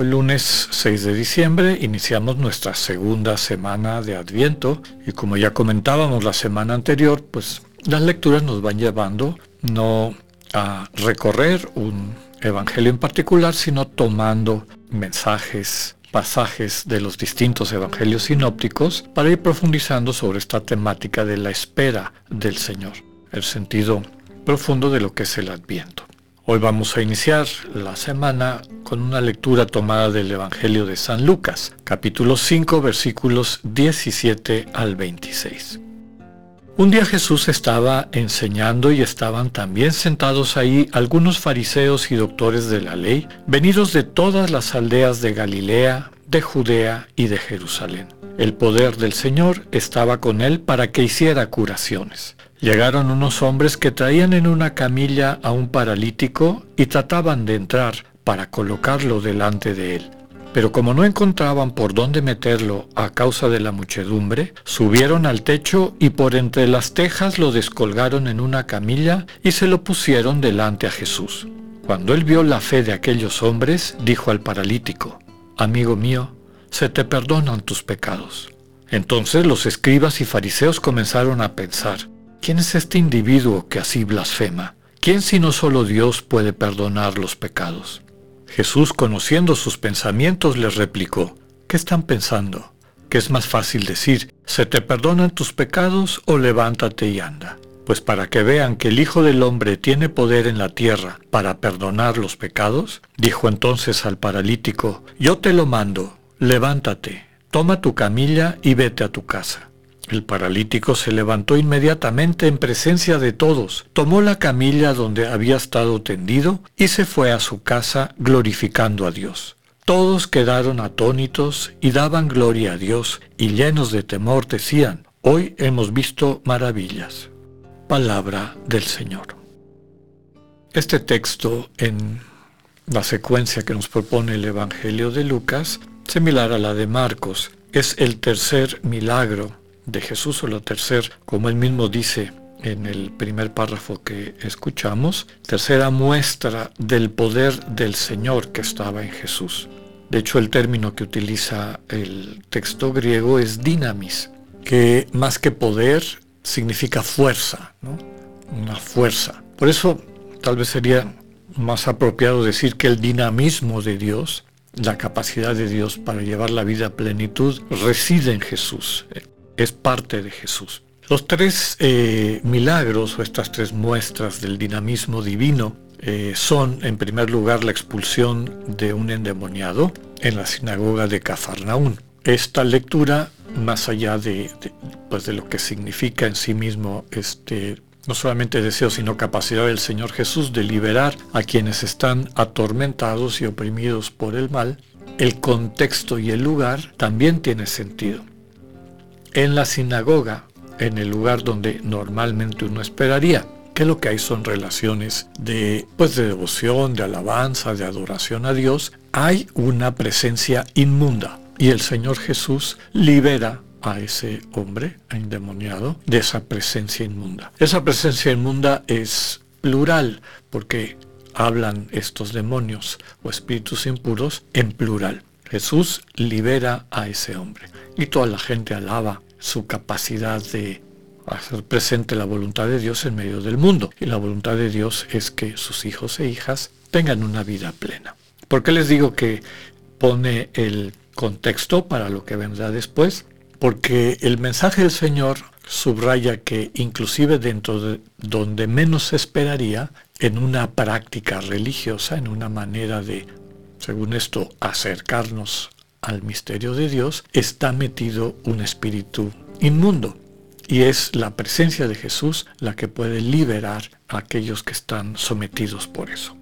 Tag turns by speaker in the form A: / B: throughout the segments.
A: Hoy lunes 6 de diciembre iniciamos nuestra segunda semana de Adviento y como ya comentábamos la semana anterior, pues las lecturas nos van llevando no a recorrer un evangelio en particular, sino tomando mensajes, pasajes de los distintos evangelios sinópticos para ir profundizando sobre esta temática de la espera del Señor, el sentido profundo de lo que es el Adviento. Hoy vamos a iniciar la semana con una lectura tomada del Evangelio de San Lucas, capítulo 5, versículos 17 al 26. Un día Jesús estaba enseñando y estaban también sentados ahí algunos fariseos y doctores de la ley, venidos de todas las aldeas de Galilea, de Judea y de Jerusalén. El poder del Señor estaba con él para que hiciera curaciones. Llegaron unos hombres que traían en una camilla a un paralítico y trataban de entrar para colocarlo delante de él. Pero como no encontraban por dónde meterlo a causa de la muchedumbre, subieron al techo y por entre las tejas lo descolgaron en una camilla y se lo pusieron delante a Jesús. Cuando él vio la fe de aquellos hombres, dijo al paralítico, Amigo mío, se te perdonan tus pecados. Entonces los escribas y fariseos comenzaron a pensar, ¿Quién es este individuo que así blasfema? ¿Quién sino solo Dios puede perdonar los pecados? Jesús, conociendo sus pensamientos, les replicó, ¿qué están pensando? ¿Que es más fácil decir, se te perdonan tus pecados o levántate y anda? Pues para que vean que el Hijo del Hombre tiene poder en la tierra para perdonar los pecados, dijo entonces al paralítico, yo te lo mando, levántate, toma tu camilla y vete a tu casa. El paralítico se levantó inmediatamente en presencia de todos, tomó la camilla donde había estado tendido y se fue a su casa glorificando a Dios. Todos quedaron atónitos y daban gloria a Dios y llenos de temor decían, hoy hemos visto maravillas. Palabra del Señor. Este texto en la secuencia que nos propone el Evangelio de Lucas, similar a la de Marcos, es el tercer milagro de Jesús o la tercera, como él mismo dice en el primer párrafo que escuchamos, tercera muestra del poder del Señor que estaba en Jesús. De hecho, el término que utiliza el texto griego es dinamis, que más que poder significa fuerza, una fuerza. Por eso, tal vez sería más apropiado decir que el dinamismo de Dios, la capacidad de Dios para llevar la vida a plenitud, reside en Jesús es parte de Jesús. Los tres eh, milagros o estas tres muestras del dinamismo divino eh, son, en primer lugar, la expulsión de un endemoniado en la sinagoga de Cafarnaún. Esta lectura, más allá de, pues de lo que significa en sí mismo este no solamente deseo, sino capacidad del Señor Jesús de liberar a quienes están atormentados y oprimidos por el mal, el contexto y el lugar también tiene sentido en la sinagoga, en el lugar donde normalmente uno esperaría, que lo que hay son relaciones de, pues, de devoción, de alabanza, de adoración a Dios, hay una presencia inmunda. Y el Señor Jesús libera a ese hombre endemoniado de esa presencia inmunda. Esa presencia inmunda es plural porque hablan estos demonios o espíritus impuros en plural. Jesús libera a ese hombre y toda la gente alaba su capacidad de hacer presente la voluntad de Dios en medio del mundo. Y la voluntad de Dios es que sus hijos e hijas tengan una vida plena. ¿Por qué les digo que pone el contexto para lo que vendrá después? Porque el mensaje del Señor subraya que inclusive dentro de donde menos se esperaría, en una práctica religiosa, en una manera de según esto, acercarnos al misterio de Dios, está metido un espíritu inmundo. Y es la presencia de Jesús la que puede liberar a aquellos que están sometidos por eso.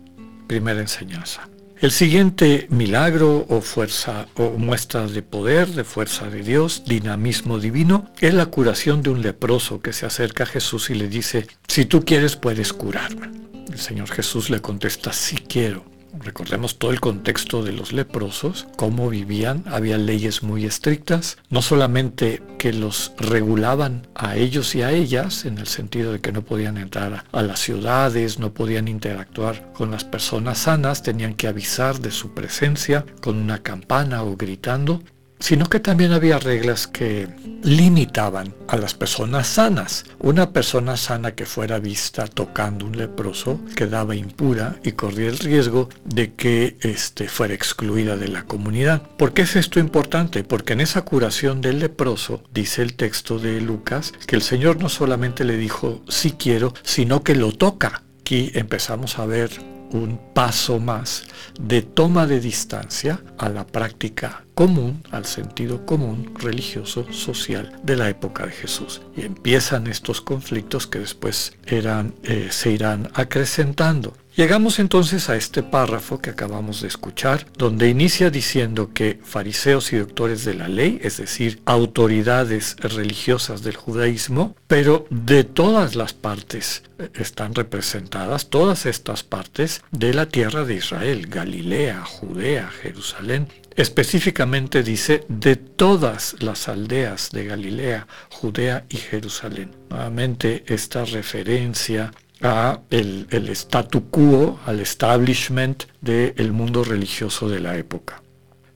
A: Primera enseñanza. El siguiente milagro o fuerza o muestra de poder, de fuerza de Dios, dinamismo divino, es la curación de un leproso que se acerca a Jesús y le dice, si tú quieres puedes curarme. El Señor Jesús le contesta, sí quiero. Recordemos todo el contexto de los leprosos, cómo vivían, había leyes muy estrictas, no solamente que los regulaban a ellos y a ellas, en el sentido de que no podían entrar a las ciudades, no podían interactuar con las personas sanas, tenían que avisar de su presencia con una campana o gritando, sino que también había reglas que limitaban a las personas sanas. Una persona sana que fuera vista tocando un leproso quedaba impura y corría el riesgo de que este, fuera excluida de la comunidad. ¿Por qué es esto importante? Porque en esa curación del leproso, dice el texto de Lucas, que el Señor no solamente le dijo sí quiero, sino que lo toca. Aquí empezamos a ver un paso más de toma de distancia a la práctica común, al sentido común religioso, social de la época de Jesús. Y empiezan estos conflictos que después eran, eh, se irán acrecentando. Llegamos entonces a este párrafo que acabamos de escuchar, donde inicia diciendo que fariseos y doctores de la ley, es decir, autoridades religiosas del judaísmo, pero de todas las partes eh, están representadas, todas estas partes de la tierra de Israel, Galilea, Judea, Jerusalén, Específicamente dice de todas las aldeas de Galilea, Judea y Jerusalén. Nuevamente esta referencia a el, el statu quo, al establishment del mundo religioso de la época.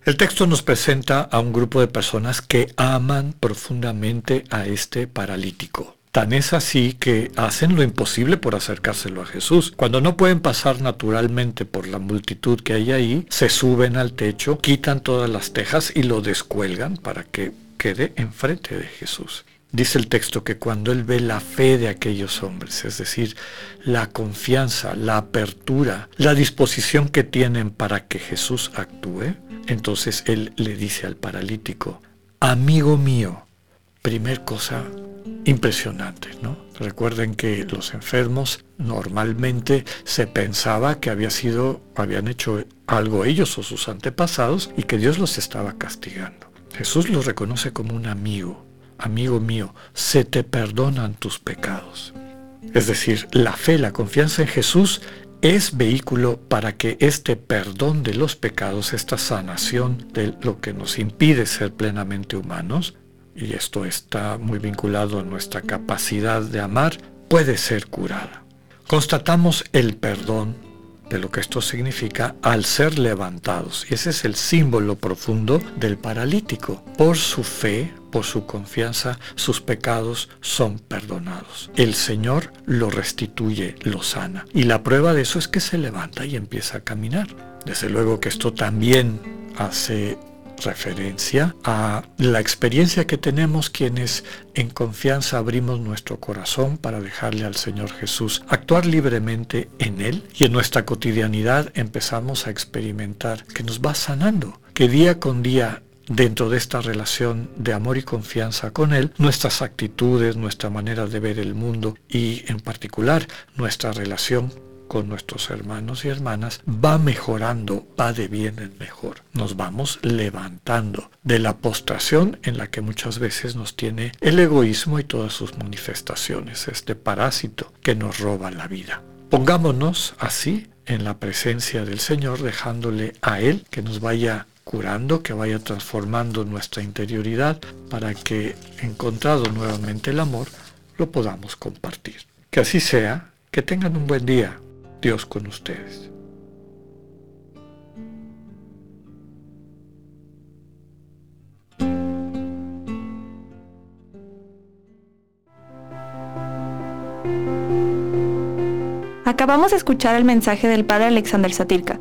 A: El texto nos presenta a un grupo de personas que aman profundamente a este paralítico. Tan es así que hacen lo imposible por acercárselo a Jesús. Cuando no pueden pasar naturalmente por la multitud que hay ahí, se suben al techo, quitan todas las tejas y lo descuelgan para que quede enfrente de Jesús. Dice el texto que cuando él ve la fe de aquellos hombres, es decir, la confianza, la apertura, la disposición que tienen para que Jesús actúe, entonces él le dice al paralítico, amigo mío, primer cosa impresionante, ¿no? Recuerden que los enfermos normalmente se pensaba que había sido, habían hecho algo ellos o sus antepasados y que Dios los estaba castigando. Jesús los reconoce como un amigo, amigo mío, se te perdonan tus pecados. Es decir, la fe, la confianza en Jesús es vehículo para que este perdón de los pecados, esta sanación de lo que nos impide ser plenamente humanos, y esto está muy vinculado a nuestra capacidad de amar, puede ser curada. Constatamos el perdón de lo que esto significa al ser levantados. Y ese es el símbolo profundo del paralítico. Por su fe, por su confianza, sus pecados son perdonados. El Señor lo restituye, lo sana. Y la prueba de eso es que se levanta y empieza a caminar. Desde luego que esto también hace referencia a la experiencia que tenemos quienes en confianza abrimos nuestro corazón para dejarle al Señor Jesús actuar libremente en Él y en nuestra cotidianidad empezamos a experimentar que nos va sanando, que día con día dentro de esta relación de amor y confianza con Él, nuestras actitudes, nuestra manera de ver el mundo y en particular nuestra relación con nuestros hermanos y hermanas va mejorando, va de bien en mejor. Nos vamos levantando de la postración en la que muchas veces nos tiene el egoísmo y todas sus manifestaciones, este parásito que nos roba la vida. Pongámonos así en la presencia del Señor, dejándole a Él que nos vaya curando, que vaya transformando nuestra interioridad para que, encontrado nuevamente el amor, lo podamos compartir. Que así sea, que tengan un buen día. Dios con ustedes.
B: Acabamos de escuchar el mensaje del Padre Alexander Satirka.